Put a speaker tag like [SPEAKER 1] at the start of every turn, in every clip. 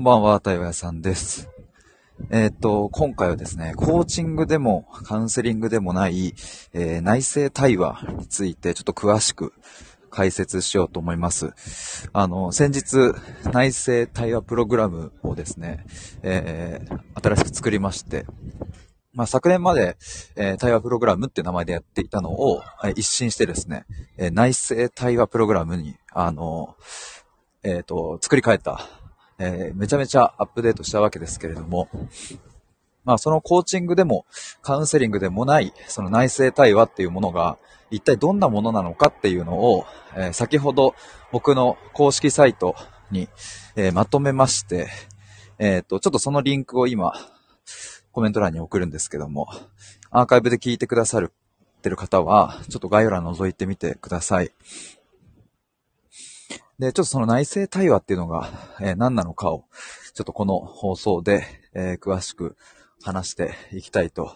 [SPEAKER 1] こんばんは、対話屋さんです。えっ、と、今回はですね、コーチングでもカウンセリングでもない、えー、内政対話についてちょっと詳しく解説しようと思います。あの、先日、内政対話プログラムをですね、えー、新しく作りまして、まあ、昨年まで、えー、対話プログラムって名前でやっていたのを、えー、一新してですね、えー、内政対話プログラムに、あの、えっ、と、作り変えた、えめちゃめちゃアップデートしたわけですけれども、まあ、そのコーチングでも、カウンセリングでもない、その内政対話っていうものが、一体どんなものなのかっていうのを、えー、先ほど僕の公式サイトに、えー、まとめまして、えっ、と、ちょっとそのリンクを今、コメント欄に送るんですけども、アーカイブで聞いてくださるってる方は、ちょっと概要欄覗いてみてください。で、ちょっとその内政対話っていうのが、えー、何なのかを、ちょっとこの放送で、えー、詳しく話していきたいと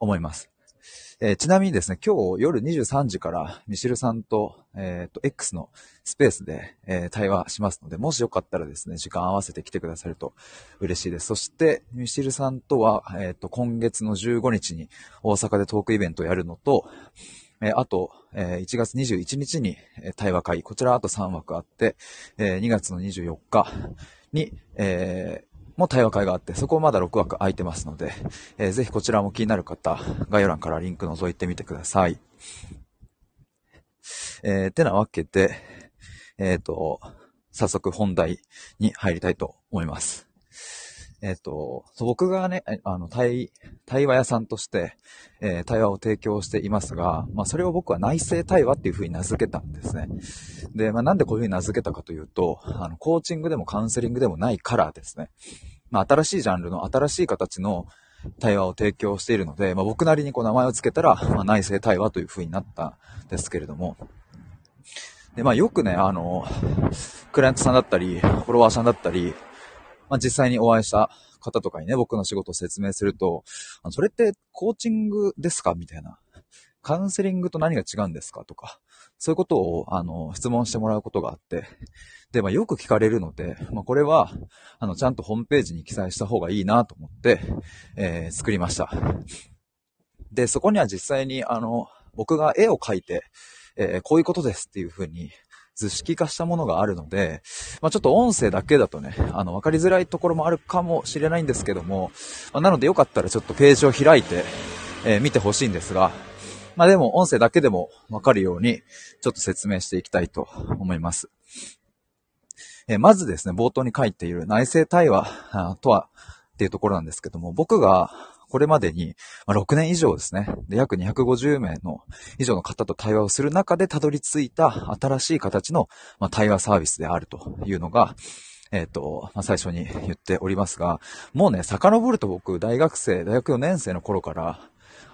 [SPEAKER 1] 思います。えー、ちなみにですね、今日夜23時からミシルさんと、えっ、ー、と、X のスペースで、えー、対話しますので、もしよかったらですね、時間合わせて来てくださると嬉しいです。そして、ミシルさんとは、えっ、と、今月の15日に大阪でトークイベントをやるのと、えあと、え1月21日にえ対話会、こちらあと3枠あって、え2月の24日に、えも対話会があって、そこまだ6枠空いてますので、えー、ぜひこちらも気になる方、概要欄からリンク覗いてみてください。えー、てなわけで、えっ、ー、と、早速本題に入りたいと思います。えっ、ー、と、僕がね、あの、対、対話屋さんとして、えー、対話を提供していますが、まあ、それを僕は内政対話っていう風に名付けたんですね。で、まあ、なんでこういう風に名付けたかというと、あの、コーチングでもカウンセリングでもないからですね。まあ、新しいジャンルの新しい形の対話を提供しているので、まあ、僕なりにこう名前を付けたら、まあ、内政対話という風になったんですけれども、で、まあよくね、あの、クライアントさんだったり、フォロワーさんだったり、まあ、実際にお会いした方とかにね、僕の仕事を説明すると、それってコーチングですかみたいな。カウンセリングと何が違うんですかとか、そういうことを、あの、質問してもらうことがあって、で、まあ、よく聞かれるので、まあ、これは、あの、ちゃんとホームページに記載した方がいいなと思って、えー、作りました。で、そこには実際に、あの、僕が絵を描いて、えー、こういうことですっていうふうに、図式化したものがあるので、まあ、ちょっと音声だけだとね、あの、わかりづらいところもあるかもしれないんですけども、まあ、なのでよかったらちょっとページを開いて、えー、見てほしいんですが、まあ、でも音声だけでもわかるように、ちょっと説明していきたいと思います。えー、まずですね、冒頭に書いている内政対話とはっていうところなんですけども、僕がこれまでに、ま6年以上ですね。で、約250名の以上の方と対話をする中でたどり着いた新しい形の、ま対話サービスであるというのが、えっ、ー、と、まあ、最初に言っておりますが、もうね、遡ると僕、大学生、大学4年生の頃から、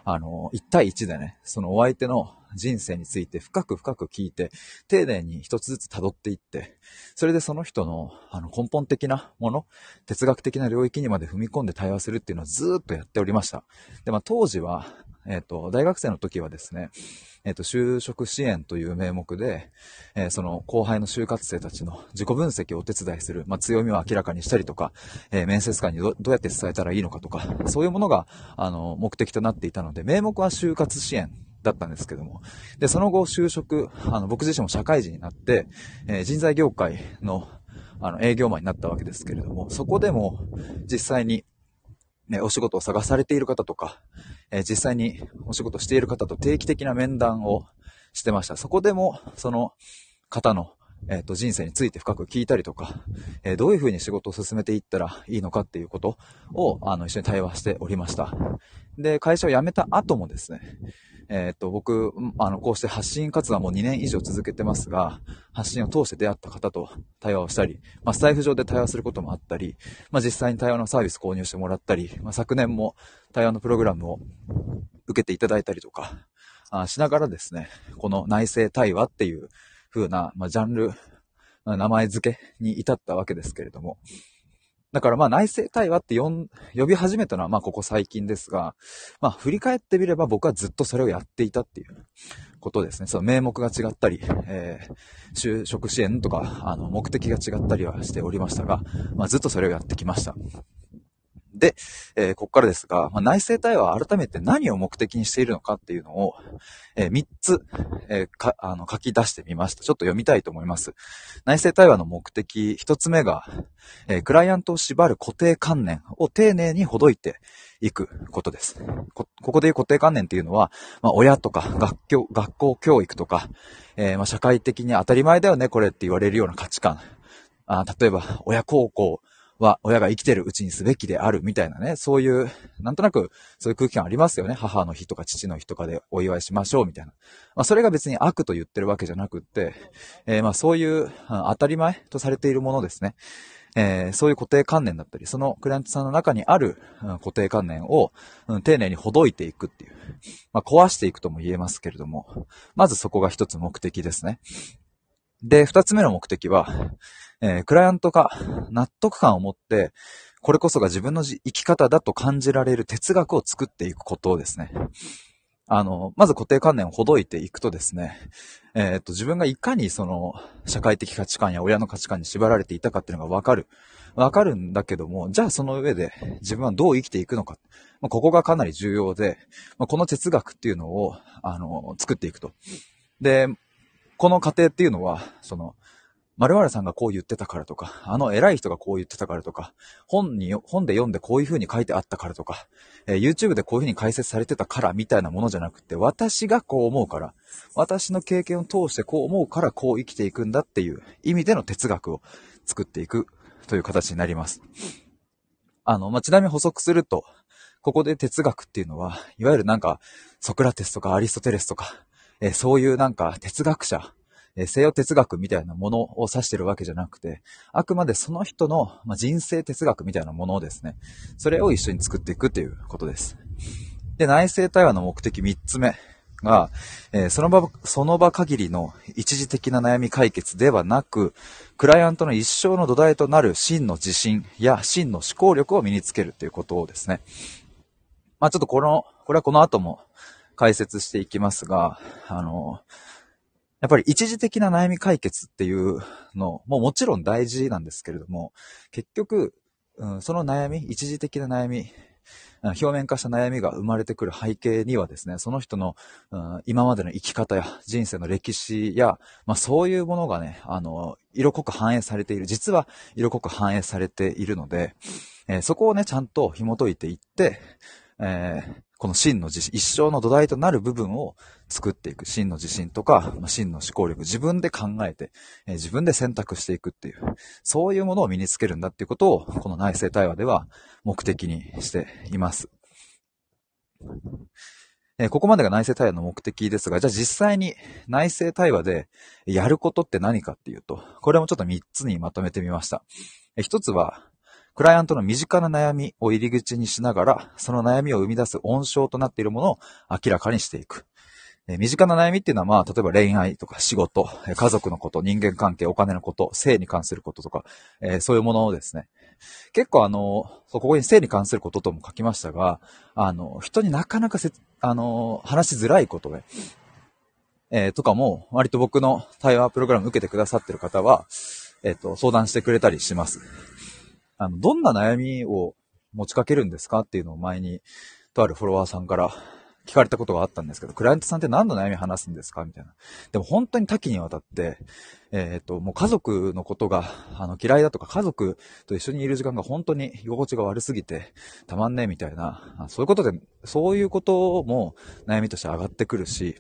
[SPEAKER 1] あの、1対1でね、そのお相手の人生について深く深く聞いて、丁寧に一つずつ辿っていって、それでその人のあの根本的なもの、哲学的な領域にまで踏み込んで対話するっていうのをずっとやっておりました。で、まあ当時は、えっ、と、大学生の時はですね、えっ、と、就職支援という名目で、えー、その後輩の就活生たちの自己分析をお手伝いする、まあ、強みを明らかにしたりとか、え面接官にどうやって伝えたらいいのかとか、そういうものが、あの、目的となっていたので、名目は就活支援だったんですけども。で、その後就職、あの、僕自身も社会人になって、えー、人材業界の、あの、営業マンになったわけですけれども、そこでも実際に、ね、お仕事を探されている方とか、えー、実際にお仕事している方と定期的な面談をしてました。そこでも、その方の、えっ、ー、と、人生について深く聞いたりとか、えー、どういうふうに仕事を進めていったらいいのかっていうことを、あの、一緒に対話しておりました。で、会社を辞めた後もですね、えっ、と、僕、あの、こうして発信活動はもう2年以上続けてますが、発信を通して出会った方と対話をしたり、まあ、スタイフ上で対話することもあったり、まあ、実際に対話のサービス購入してもらったり、まあ、昨年も対話のプログラムを受けていただいたりとか、あしながらですね、この内政対話っていう風な、まあ、ジャンル、名前付けに至ったわけですけれども、だからまあ内政対話って呼ん呼び始めたのはまあここ最近ですが、まあ振り返ってみれば僕はずっとそれをやっていたっていうことですね。その名目が違ったり、えー、就職支援とか、あの、目的が違ったりはしておりましたが、まあずっとそれをやってきました。で、えー、ここからですが、まあ、内政対話は改めて何を目的にしているのかっていうのを、えー、3つ、えー、か、あの、書き出してみました。ちょっと読みたいと思います。内政対話の目的、1つ目が、え、クライアントを縛る固定観念を丁寧にほどいていくことです。こ、ここでいう固定観念っていうのは、まあ、親とか学校、学校教育とか、え、まあ、社会的に当たり前だよね、これって言われるような価値観。あ例えば、親孝行、は親が生きてるうちにすべきであるみたいなね、そういう、なんとなくそういう空気感ありますよね。母の日とか父の日とかでお祝いしましょうみたいな。まあそれが別に悪と言ってるわけじゃなくって、えー、まあそういう、当たり前とされているものですね。えー、そういう固定観念だったり、そのクライアントさんの中にある、うん、固定観念を、うん、丁寧にほどいていくっていう。まあ壊していくとも言えますけれども、まずそこが一つ目的ですね。で、二つ目の目的は、えー、クライアントが納得感を持って、これこそが自分の生き方だと感じられる哲学を作っていくことをですね。あの、まず固定観念をほどいていくとですね、えっ、と、自分がいかにその、社会的価値観や親の価値観に縛られていたかっていうのがわかる。わかるんだけども、じゃあその上で自分はどう生きていくのか。まあ、ここがかなり重要で、まあ、この哲学っていうのを、あの、作っていくと。で、この過程っていうのは、その、〇〇さんがこう言ってたからとか、あの偉い人がこう言ってたからとか、本に、本で読んでこういう風に書いてあったからとか、えー、YouTube でこういう風に解説されてたからみたいなものじゃなくて、私がこう思うから、私の経験を通してこう思うからこう生きていくんだっていう意味での哲学を作っていくという形になります。あの、まあ、ちなみに補足すると、ここで哲学っていうのは、いわゆるなんか、ソクラテスとかアリストテレスとか、え、そういうなんか哲学者え西洋哲学みたいなものを指してるわけじゃなくて、あくまでその人の、ま人生哲学みたいなものをですね、それを一緒に作っていくということです。で、内政対話の目的3つ目が、えー、その場、その場限りの一時的な悩み解決ではなく、クライアントの一生の土台となる真の自信や真の思考力を身につけるということをですね。まあちょっとこの、これはこの後も解説していきますが、あの、やっぱり一時的な悩み解決っていうのももちろん大事なんですけれども、結局、うん、その悩み、一時的な悩み、表面化した悩みが生まれてくる背景にはですね、その人の、うん、今までの生き方や人生の歴史や、まあそういうものがね、あの、色濃く反映されている。実は色濃く反映されているので、えー、そこをね、ちゃんと紐解いていって、えー、この真の自信、一生の土台となる部分を作っていく。真の自信とか、ま、真の思考力、自分で考えて、えー、自分で選択していくっていう、そういうものを身につけるんだっていうことを、この内政対話では目的にしています。えー、ここまでが内政対話の目的ですが、じゃあ実際に内政対話でやることって何かっていうと、これもちょっと3つにまとめてみました。えー、1つは、クライアントの身近な悩みを入り口にしながら、その悩みを生み出す温床となっているものを明らかにしていく。え身近な悩みっていうのは、まあ、例えば恋愛とか仕事、家族のこと、人間関係、お金のこと、性に関することとか、えー、そういうものをですね。結構あの、ここに性に関することとも書きましたが、あの、人になかなかせ、あの、話しづらいことで、えー、とかも、割と僕の対話プログラム受けてくださってる方は、えっ、ー、と、相談してくれたりします。あの、どんな悩みを持ちかけるんですかっていうのを前に、とあるフォロワーさんから聞かれたことがあったんですけど、クライアントさんって何の悩み話すんですかみたいな。でも本当に多岐にわたって、えっ、と、もう家族のことが、あの、嫌いだとか、家族と一緒にいる時間が本当に居心地が悪すぎて、たまんねえみたいな、そういうことで、そういうことも悩みとして上がってくるし、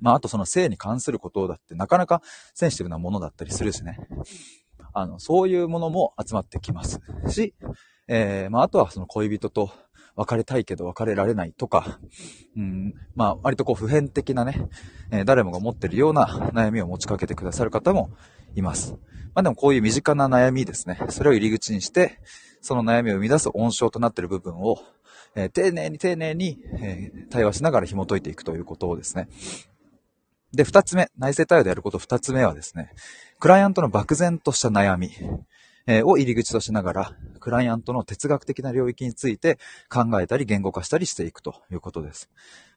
[SPEAKER 1] まあ、あとその性に関することだってなかなかセンシティブなものだったりするしね。あの、そういうものも集まってきますし、えー、まあ、あとはその恋人と別れたいけど別れられないとか、うん、まあ、割とこう普遍的なね、えー、誰もが持ってるような悩みを持ちかけてくださる方もいます。まあでもこういう身近な悩みですね。それを入り口にして、その悩みを生み出す温床となっている部分を、えー、丁寧に丁寧に、えー、対話しながら紐解いていくということをですね。で、二つ目、内政対話でやること二つ目はですね、クライアントの漠然とした悩み、を入り口としながら、クライアントの哲学的な領域について考えたり言語化したりしていくということです。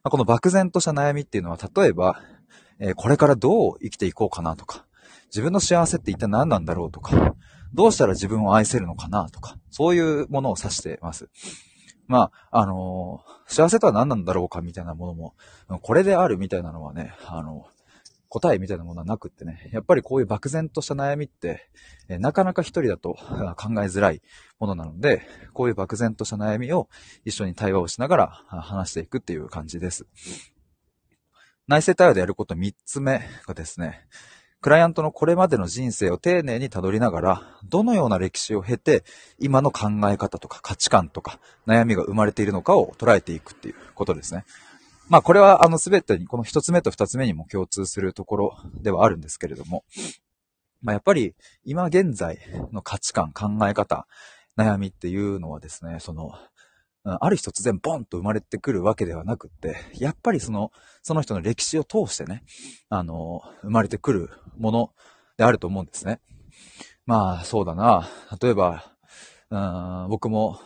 [SPEAKER 1] この漠然とした悩みっていうのは、例えば、これからどう生きていこうかなとか、自分の幸せって一体何なんだろうとか、どうしたら自分を愛せるのかなとか、そういうものを指しています。まあ、あのー、幸せとは何なんだろうかみたいなものも、これであるみたいなのはね、あの、答えみたいなものはなくってね、やっぱりこういう漠然とした悩みって、えなかなか一人だと考えづらいものなので、こういう漠然とした悩みを一緒に対話をしながら話していくっていう感じです。内政対話でやること三つ目がですね、クライアントのこれまでの人生を丁寧にたどりながら、どのような歴史を経て、今の考え方とか価値観とか悩みが生まれているのかを捉えていくっていうことですね。まあこれはあの全てに、この一つ目と二つ目にも共通するところではあるんですけれども、まあやっぱり今現在の価値観、考え方、悩みっていうのはですね、その、ある日突然ボンと生まれてくるわけではなくって、やっぱりその、その人の歴史を通してね、あの、生まれてくるものであると思うんですね。まあ、そうだな。例えば、うん僕も、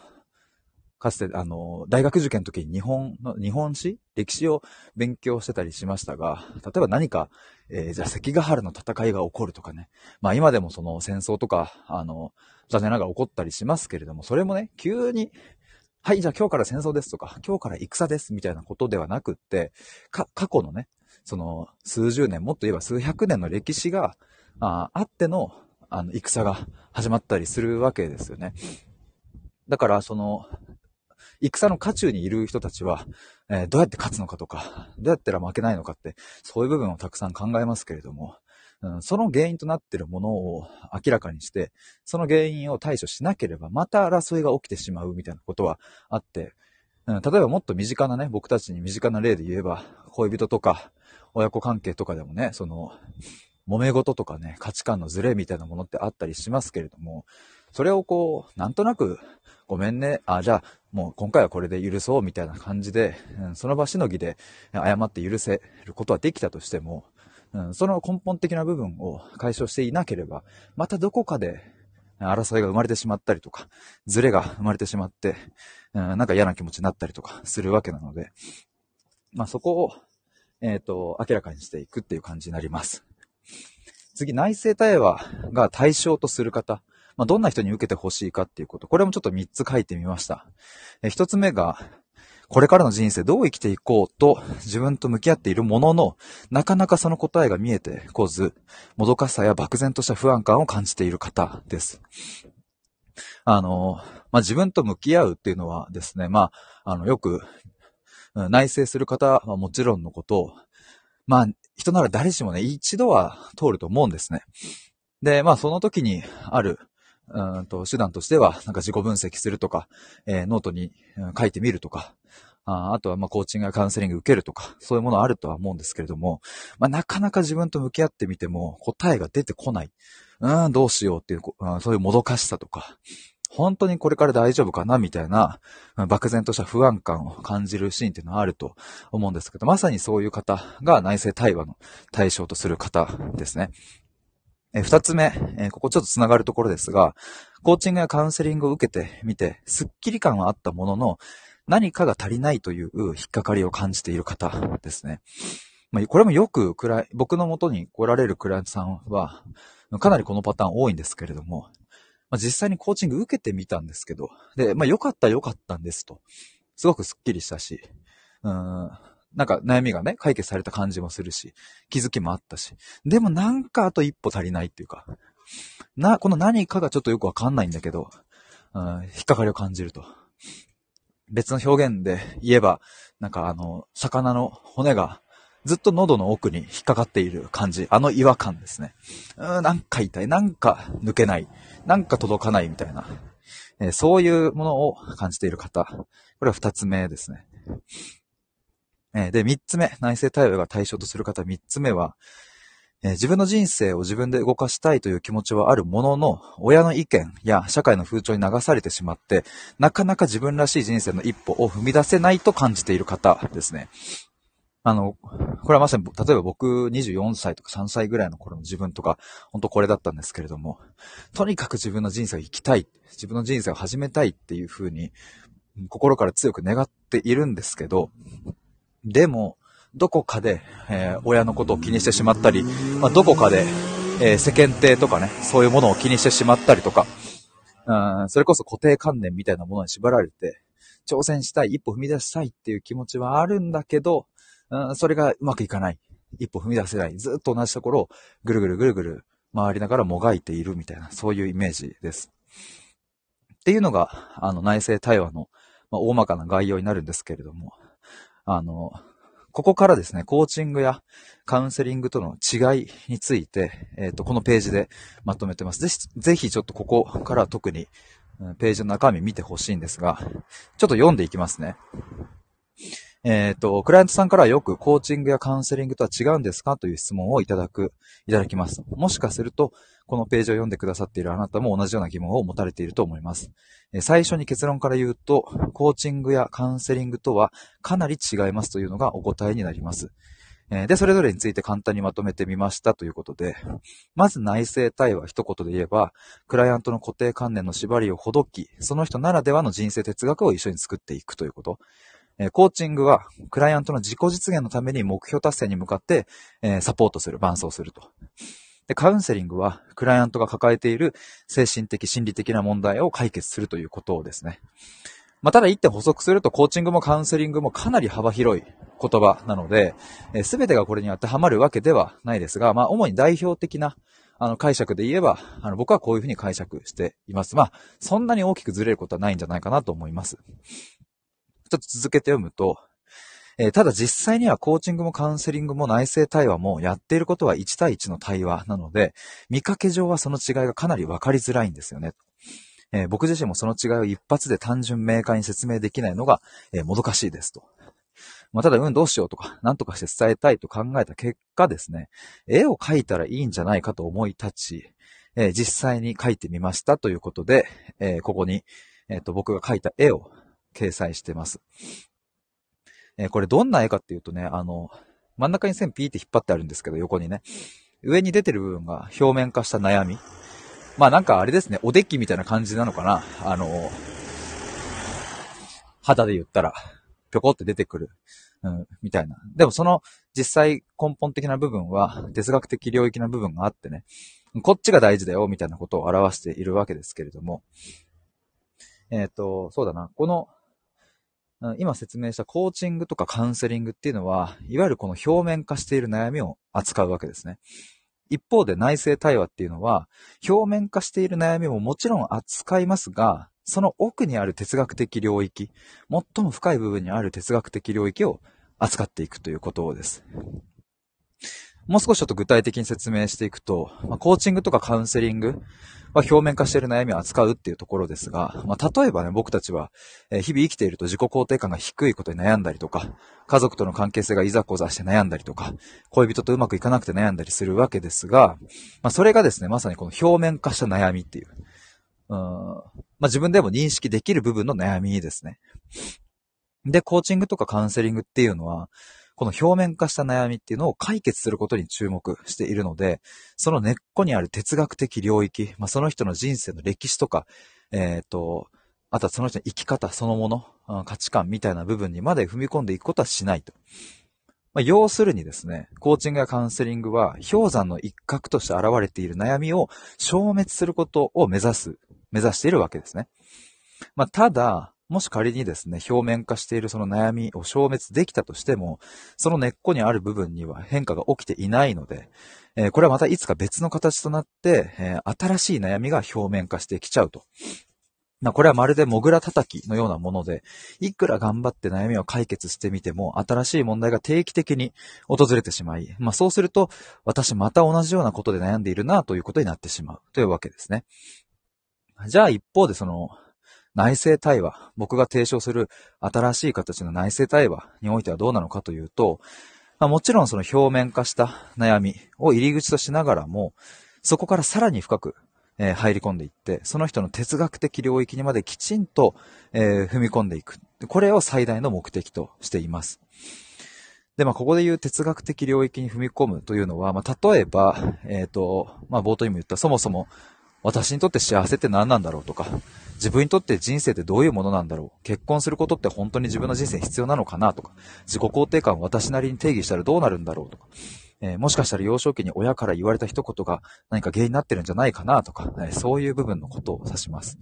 [SPEAKER 1] かつて、あの、大学受験の時に日本の、日本史歴史を勉強してたりしましたが、例えば何か、えー、じゃあ関ヶ原の戦いが起こるとかね。まあ今でもその戦争とか、あの、残念ながら起こったりしますけれども、それもね、急にはい、じゃあ今日から戦争ですとか、今日から戦ですみたいなことではなくって、か、過去のね、その数十年、もっと言えば数百年の歴史が、ああっての、あの、戦が始まったりするわけですよね。だから、その、戦の渦中にいる人たちは、えー、どうやって勝つのかとか、どうやったら負けないのかって、そういう部分をたくさん考えますけれども、うん、その原因となっているものを明らかにして、その原因を対処しなければ、また争いが起きてしまうみたいなことはあって、うん、例えばもっと身近なね、僕たちに身近な例で言えば、恋人とか、親子関係とかでもね、その、揉め事とかね、価値観のズレみたいなものってあったりしますけれども、それをこう、なんとなく、ごめんね、あ、じゃあ、もう今回はこれで許そうみたいな感じで、うん、その場しのぎで謝って許せることはできたとしても、うん、その根本的な部分を解消していなければ、またどこかで争いが生まれてしまったりとか、ズレが生まれてしまって、うん、なんか嫌な気持ちになったりとかするわけなので、まあそこを、えっ、ー、と、明らかにしていくっていう感じになります。次、内政対話が対象とする方。まあ、どんな人に受けてほしいかっていうこと。これもちょっと3つ書いてみました。え1つ目が、これからの人生どう生きていこうと自分と向き合っているものの、なかなかその答えが見えてこず、もどかしさや漠然とした不安感を感じている方です。あの、まあ、自分と向き合うっていうのはですね、まあ、あの、よく、内省する方はもちろんのことを、まあ、人なら誰しもね、一度は通ると思うんですね。で、まあ、その時にある、うんと手段としては、なんか自己分析するとか、えー、ノートに書いてみるとか、ああとは、ま、コーチングやカウンセリング受けるとか、そういうものあるとは思うんですけれども、まあ、なかなか自分と向き合ってみても、答えが出てこない。うん、どうしようっていう、そういうもどかしさとか、本当にこれから大丈夫かなみたいな、漠然とした不安感を感じるシーンっていうのはあると思うんですけど、まさにそういう方が内政対話の対象とする方ですね。え二つ目、えここちょっと繋がるところですが、コーチングやカウンセリングを受けてみて、スッキリ感はあったものの、何かが足りないという引っかかりを感じている方ですね。まあ、これもよく、僕の元に来られるクライアントさんは、かなりこのパターン多いんですけれども、まあ、実際にコーチング受けてみたんですけど、で、まあ、良かった良かったんですと。すごくスッキリしたし、うん、なんか悩みがね、解決された感じもするし、気づきもあったし、でもなんかあと一歩足りないっていうか、な、この何かがちょっとよくわかんないんだけど、うん、引っかかりを感じると。別の表現で言えば、なんかあの、魚の骨がずっと喉の奥に引っかかっている感じ。あの違和感ですね。うん、なんか痛い。なんか抜けない。なんか届かないみたいな。えー、そういうものを感じている方。これは二つ目ですね。で、三つ目。内政対応が対象とする方三つ目は、え、自分の人生を自分で動かしたいという気持ちはあるものの、親の意見や社会の風潮に流されてしまって、なかなか自分らしい人生の一歩を踏み出せないと感じている方ですね。あの、これはまさに、例えば僕24歳とか3歳ぐらいの頃の自分とか、本当これだったんですけれども、とにかく自分の人生を生きたい、自分の人生を始めたいっていう風に、心から強く願っているんですけど、でも、どこかで、えー、親のことを気にしてしまったり、まあ、どこかで、えー、世間体とかね、そういうものを気にしてしまったりとか、うん、それこそ固定観念みたいなものに縛られて、挑戦したい、一歩踏み出したいっていう気持ちはあるんだけど、うん、それがうまくいかない。一歩踏み出せない。ずっと同じところをぐるぐるぐるぐる回りながらもがいているみたいな、そういうイメージです。っていうのが、あの、内政対話の、まあ、大まかな概要になるんですけれども、あの、ここからですね、コーチングやカウンセリングとの違いについて、えっ、ー、と、このページでまとめてます。ぜひ、ぜひちょっとここから特に、ページの中身見てほしいんですが、ちょっと読んでいきますね。えっ、ー、と、クライアントさんからはよくコーチングやカウンセリングとは違うんですかという質問をいただく、いただきます。もしかすると、このページを読んでくださっているあなたも同じような疑問を持たれていると思います。最初に結論から言うと、コーチングやカウンセリングとはかなり違いますというのがお答えになります。で、それぞれについて簡単にまとめてみましたということで、まず内政対話一言で言えば、クライアントの固定観念の縛りをほどき、その人ならではの人生哲学を一緒に作っていくということ。コーチングは、クライアントの自己実現のために目標達成に向かって、サポートする、伴走すると。で、カウンセリングは、クライアントが抱えている精神的、心理的な問題を解決するということをですね。まあ、ただ一点補足すると、コーチングもカウンセリングもかなり幅広い言葉なので、す、べ、てがこれに当てはまるわけではないですが、まあ、主に代表的な、あの、解釈で言えば、あの、僕はこういうふうに解釈しています。まあ、そんなに大きくずれることはないんじゃないかなと思います。ちょっと続けて読むと、えー、ただ実際にはコーチングもカウンセリングも内政対話もやっていることは1対1の対話なので、見かけ上はその違いがかなり分かりづらいんですよね。えー、僕自身もその違いを一発で単純明快に説明できないのが、えー、もどかしいですと。まあ、ただ、うん、どうしようとか、何とかして伝えたいと考えた結果ですね、絵を描いたらいいんじゃないかと思い立ち、えー、実際に描いてみましたということで、え、ここに、えっ、と、僕が描いた絵を掲載してます。えー、これどんな絵かっていうとね、あの、真ん中に線ピーって引っ張ってあるんですけど、横にね。上に出てる部分が表面化した悩み。まあなんかあれですね、おデッキみたいな感じなのかな。あの、肌で言ったら、ぴょこって出てくる。うん、みたいな。でもその実際根本的な部分は哲学的領域な部分があってね、こっちが大事だよ、みたいなことを表しているわけですけれども。えっ、ー、と、そうだな。この今説明したコーチングとかカウンセリングっていうのは、いわゆるこの表面化している悩みを扱うわけですね。一方で内政対話っていうのは、表面化している悩みももちろん扱いますが、その奥にある哲学的領域、最も深い部分にある哲学的領域を扱っていくということです。もう少しちょっと具体的に説明していくと、まあ、コーチングとかカウンセリングは表面化している悩みを扱うっていうところですが、まあ、例えばね、僕たちは、え日々生きていると自己肯定感が低いことに悩んだりとか、家族との関係性がいざこざして悩んだりとか、恋人とうまくいかなくて悩んだりするわけですが、まあ、それがですね、まさにこの表面化した悩みっていう、うんまあ、自分でも認識できる部分の悩みですね。で、コーチングとかカウンセリングっていうのは、この表面化した悩みっていうのを解決することに注目しているので、その根っこにある哲学的領域、まあ、その人の人生の歴史とか、えっ、と、あとはその人の生き方そのもの、価値観みたいな部分にまで踏み込んでいくことはしないと。まあ、要するにですね、コーチングやカウンセリングは氷山の一角として現れている悩みを消滅することを目指す、目指しているわけですね。まあ、ただ、もし仮にですね、表面化しているその悩みを消滅できたとしても、その根っこにある部分には変化が起きていないので、えー、これはまたいつか別の形となって、えー、新しい悩みが表面化してきちゃうと。まあ、これはまるでモグラ叩きのようなもので、いくら頑張って悩みを解決してみても、新しい問題が定期的に訪れてしまい、まあ、そうすると、私また同じようなことで悩んでいるなということになってしまうというわけですね。じゃあ一方でその、内政対話、僕が提唱する新しい形の内政対話においてはどうなのかというと、まあ、もちろんその表面化した悩みを入り口としながらも、そこからさらに深く、えー、入り込んでいって、その人の哲学的領域にまできちんと、えー、踏み込んでいく。これを最大の目的としています。で、まあ、ここで言う哲学的領域に踏み込むというのは、まあ、例えば、えっ、ー、と、まあ、冒頭にも言った、そもそも、私にとって幸せって何なんだろうとか、自分にとって人生ってどういうものなんだろう結婚することって本当に自分の人生必要なのかなとか、自己肯定感を私なりに定義したらどうなるんだろうとか、えー、もしかしたら幼少期に親から言われた一言が何か原因になってるんじゃないかなとか、えー、そういう部分のことを指します。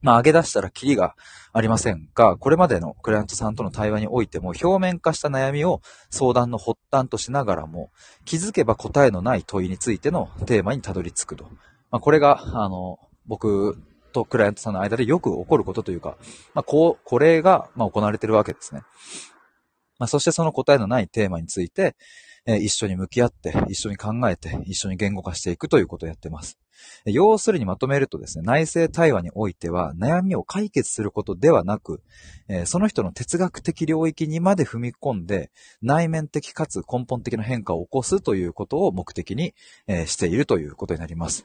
[SPEAKER 1] まあ、上げ出したらキリがありませんが、これまでのクライアントさんとの対話においても、表面化した悩みを相談の発端としながらも、気づけば答えのない問いについてのテーマにたどり着くと。まあ、これが、あの、僕とクライアントさんの間でよく起こることというか、まあ、こう、これが、まあ行われてるわけですね。まあ、そしてその答えのないテーマについて、え一緒に向き合って、一緒に考えて、一緒に言語化していくということをやってます。要するにまとめるとですね、内政対話においては悩みを解決することではなく、えその人の哲学的領域にまで踏み込んで、内面的かつ根本的な変化を起こすということを目的に、えしているということになります。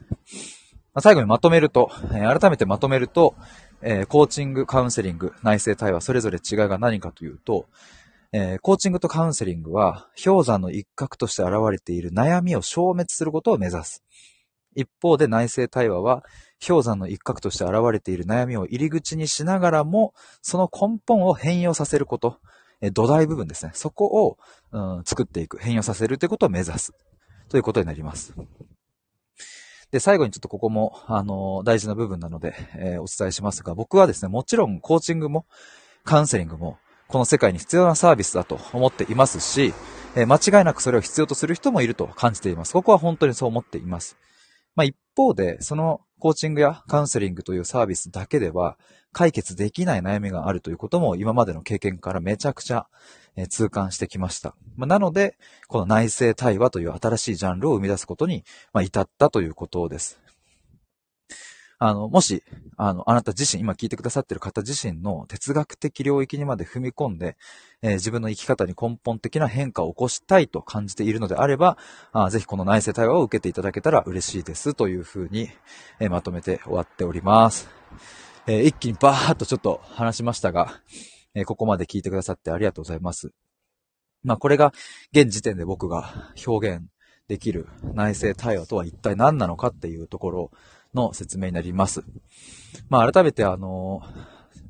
[SPEAKER 1] 最後にまとめると、え改めてまとめると、えコーチング、カウンセリング、内政対話、それぞれ違いが何かというと、えー、コーチングとカウンセリングは、氷山の一角として現れている悩みを消滅することを目指す。一方で内政対話は、氷山の一角として現れている悩みを入り口にしながらも、その根本を変容させること、え土台部分ですね。そこを、うん、作っていく、変容させるということを目指す。ということになります。で、最後にちょっとここも、あのー、大事な部分なので、えー、お伝えしますが、僕はですね、もちろんコーチングも、カウンセリングも、この世界に必要なサービスだと思っていますし、え間違いなくそれを必要とする人もいると感じています。ここは本当にそう思っています。まあ、一方で、そのコーチングやカウンセリングというサービスだけでは解決できない悩みがあるということも今までの経験からめちゃくちゃ痛感してきました。まあ、なので、この内政対話という新しいジャンルを生み出すことに至ったということです。あの、もし、あの、あなた自身、今聞いてくださってる方自身の哲学的領域にまで踏み込んで、えー、自分の生き方に根本的な変化を起こしたいと感じているのであれば、あぜひこの内政対話を受けていただけたら嬉しいですというふうに、えー、まとめて終わっております。えー、一気にバーっとちょっと話しましたが、えここまで聞いてくださってありがとうございます。まあこれが現時点で僕が表現できる内政対話とは一体何なのかっていうところをの説明になります。まあ、改めてあの、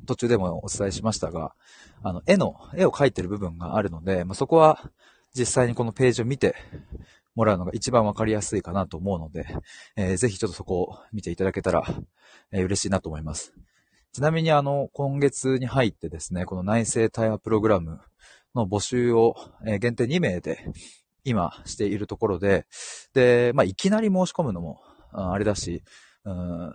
[SPEAKER 1] 途中でもお伝えしましたが、あの、絵の、絵を描いてる部分があるので、まあ、そこは実際にこのページを見てもらうのが一番わかりやすいかなと思うので、えー、ぜひちょっとそこを見ていただけたら、えー、嬉しいなと思います。ちなみにあの、今月に入ってですね、この内政対話プログラムの募集を、えー、限定2名で今しているところで、で、まあ、いきなり申し込むのも、あれだし、うん、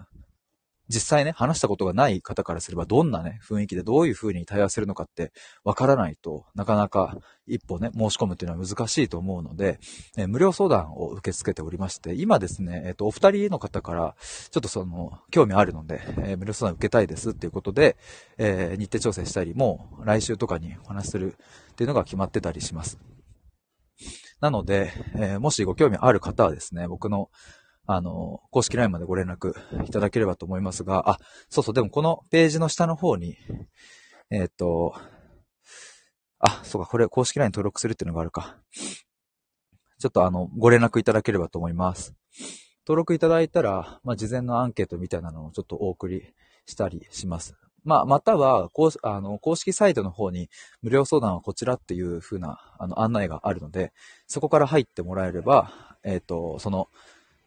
[SPEAKER 1] 実際ね、話したことがない方からすれば、どんなね、雰囲気でどういう風に対応するのかってわからないとなかなか一歩ね、申し込むっていうのは難しいと思うので、え無料相談を受け付けておりまして、今ですね、えっ、と、お二人の方から、ちょっとその、興味あるので、え無料相談受けたいですっていうことで、え日程調整したり、もう来週とかにお話するっていうのが決まってたりします。なので、えもしご興味ある方はですね、僕のあの、公式 LINE までご連絡いただければと思いますが、あ、そうそう、でもこのページの下の方に、えっ、ー、と、あ、そうか、これ公式 LINE 登録するっていうのがあるか。ちょっとあの、ご連絡いただければと思います。登録いただいたら、まあ、事前のアンケートみたいなのをちょっとお送りしたりします。まあ、または、公あの公式サイトの方に無料相談はこちらっていう風なあの案内があるので、そこから入ってもらえれば、えっ、ー、と、その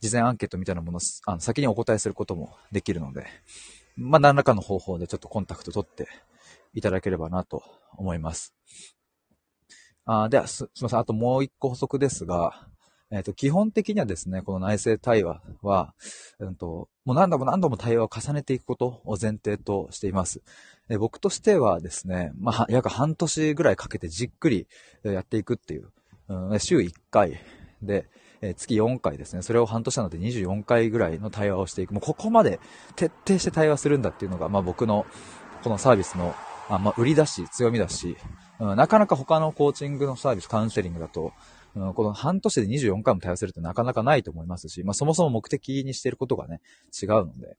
[SPEAKER 1] 事前アンケートみたいなものあの先にお答えすることもできるので、まあ、何らかの方法でちょっとコンタクト取っていただければなと思います。あではす、すみません。あともう一個補足ですが、えっ、ー、と、基本的にはですね、この内政対話は、うんと、もう何度も何度も対話を重ねていくことを前提としています。え僕としてはですね、まあ、約半年ぐらいかけてじっくりやっていくっていう、うん、週1回で、え月4回ですね、それを半年なので24回ぐらいの対話をしていく。もうここまで徹底して対話するんだっていうのが、まあ僕のこのサービスの、あまあ、売りだし、強みだし、うん、なかなか他のコーチングのサービス、カウンセリングだと、この半年で24回も対応するってなかなかないと思いますし、まあそもそも目的にしていることがね、違うので、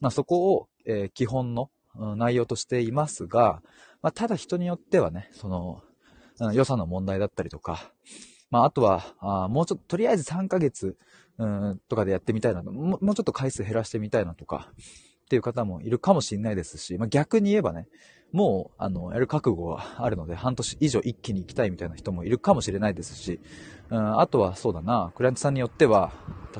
[SPEAKER 1] まあそこを、えー、基本の、内容としていますが、まあただ人によってはね、その、うん、予算の問題だったりとか、まあ、あとは、あもうちょっと、とりあえず3ヶ月、うん、とかでやってみたいなも、もうちょっと回数減らしてみたいなとか、っていう方もいるかもしれないですし、まあ、逆に言えばね、もう、あの、やる覚悟はあるので、半年以上一気に行きたいみたいな人もいるかもしれないですし、うん、あとはそうだな、クライアントさんによっては、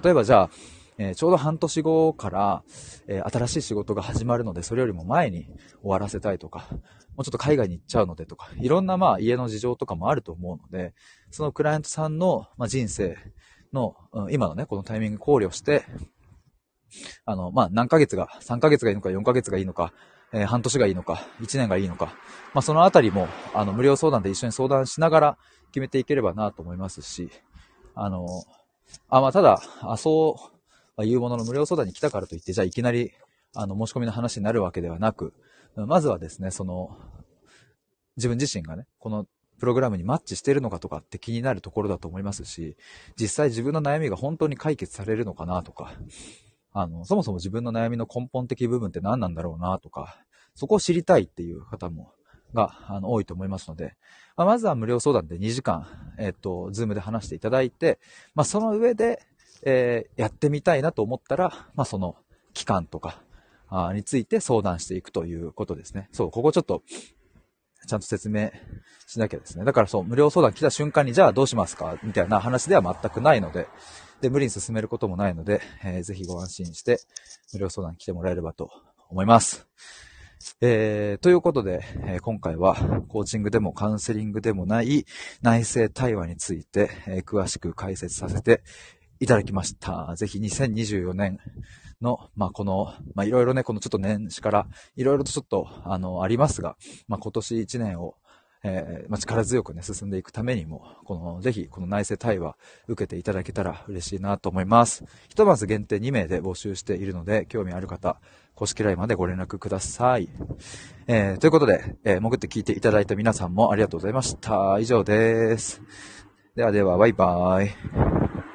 [SPEAKER 1] 例えばじゃあ、えー、ちょうど半年後から、えー、新しい仕事が始まるので、それよりも前に終わらせたいとか、もうちょっと海外に行っちゃうのでとか、いろんなまあ家の事情とかもあると思うので、そのクライアントさんの、ま、人生の、今のね、このタイミング考慮して、あの、まあ、何ヶ月が、3ヶ月がいいのか4ヶ月がいいのか、えー、半年がいいのか、1年がいいのか、まあ、そのあたりも、あの、無料相談で一緒に相談しながら決めていければなと思いますし、あの、あ、まあ、ただ、あ、そう、まあ、いうものの無料相談に来たからといって、じゃあいきなり、あの、申し込みの話になるわけではなく、まずはですね、その、自分自身がね、このプログラムにマッチしてるのかとかって気になるところだと思いますし、実際自分の悩みが本当に解決されるのかなとか、あの、そもそも自分の悩みの根本的部分って何なんだろうなとか、そこを知りたいっていう方も、が、あの、多いと思いますので、まあ、まずは無料相談で2時間、えっ、と、ズームで話していただいて、まあ、その上で、えー、やってみたいなと思ったら、まあ、その期間とか、について相談していくということですね。そう、ここちょっと、ちゃんと説明しなきゃですね。だからそう、無料相談来た瞬間に、じゃあどうしますか？みたいな話では全くないので、で、無理に進めることもないので、えー、ぜひご安心して、無料相談来てもらえればと思います。えー、ということで、えー、今回はコーチングでもカウンセリングでもない内政対話について、えー、詳しく解説させていただきました。ぜひ2024年の、まあ、この、まあ、いろいろね、このちょっと年始からいろいろとちょっと、あの、ありますが、まあ、今年1年をえー、まあ、力強くね、進んでいくためにも、この、ぜひ、この内政対話、受けていただけたら嬉しいなと思います。ひとまず限定2名で募集しているので、興味ある方、公式 LINE までご連絡ください。えー、ということで、えー、潜って聞いていただいた皆さんもありがとうございました。以上です。ではでは、バイバーイ。